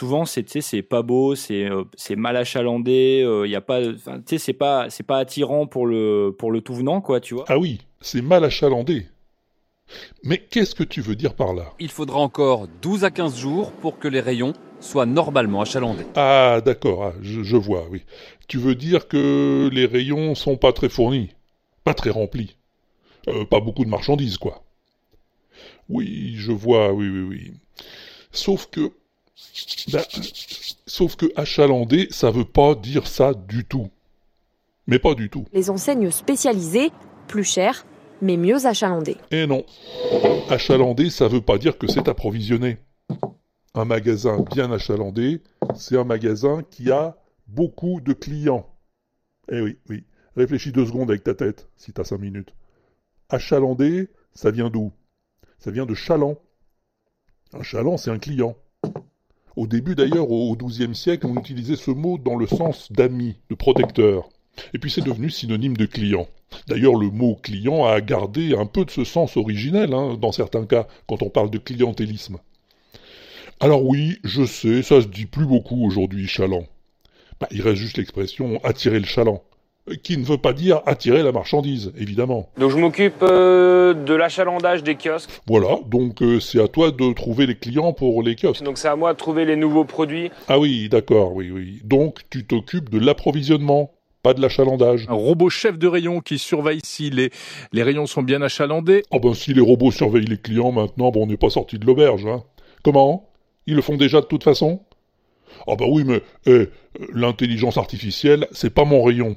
souvent c'est tu sais c'est pas beau, c'est euh, c'est mal achalandé, il y a pas, tu sais c'est pas c'est pas attirant pour le pour le tout venant quoi, tu vois. Ah oui, c'est mal achalandé. Mais qu'est-ce que tu veux dire par là? Il faudra encore 12 à 15 jours pour que les rayons soient normalement achalandés. Ah d'accord, ah, je, je vois, oui. Tu veux dire que les rayons sont pas très fournis, pas très remplis, euh, pas beaucoup de marchandises quoi. Oui, je vois, oui, oui, oui. Sauf que, ben, sauf que achalandé, ça veut pas dire ça du tout. Mais pas du tout. Les enseignes spécialisées, plus chères, mais mieux achalandées. Eh non. Achalandé, ça veut pas dire que c'est approvisionné. Un magasin bien achalandé, c'est un magasin qui a beaucoup de clients. Eh oui, oui. Réfléchis deux secondes avec ta tête, si t'as cinq minutes. Achalandé, ça vient d'où? Ça vient de chaland. Un chaland, c'est un client. Au début d'ailleurs, au XIIe siècle, on utilisait ce mot dans le sens d'ami, de protecteur. Et puis c'est devenu synonyme de client. D'ailleurs, le mot client a gardé un peu de ce sens originel, hein, dans certains cas, quand on parle de clientélisme. Alors oui, je sais, ça se dit plus beaucoup aujourd'hui, chaland. Bah, il reste juste l'expression attirer le chaland qui ne veut pas dire attirer la marchandise, évidemment. Donc je m'occupe euh, de l'achalandage des kiosques. Voilà, donc euh, c'est à toi de trouver les clients pour les kiosques. Donc c'est à moi de trouver les nouveaux produits. Ah oui, d'accord, oui, oui. Donc tu t'occupes de l'approvisionnement, pas de l'achalandage. Un robot chef de rayon qui surveille si les, les rayons sont bien achalandés. Ah ben si les robots surveillent les clients maintenant, bon on n'est pas sorti de l'auberge, hein. Comment? Ils le font déjà de toute façon? Ah bah oui, mais eh, l'intelligence artificielle, c'est pas mon rayon.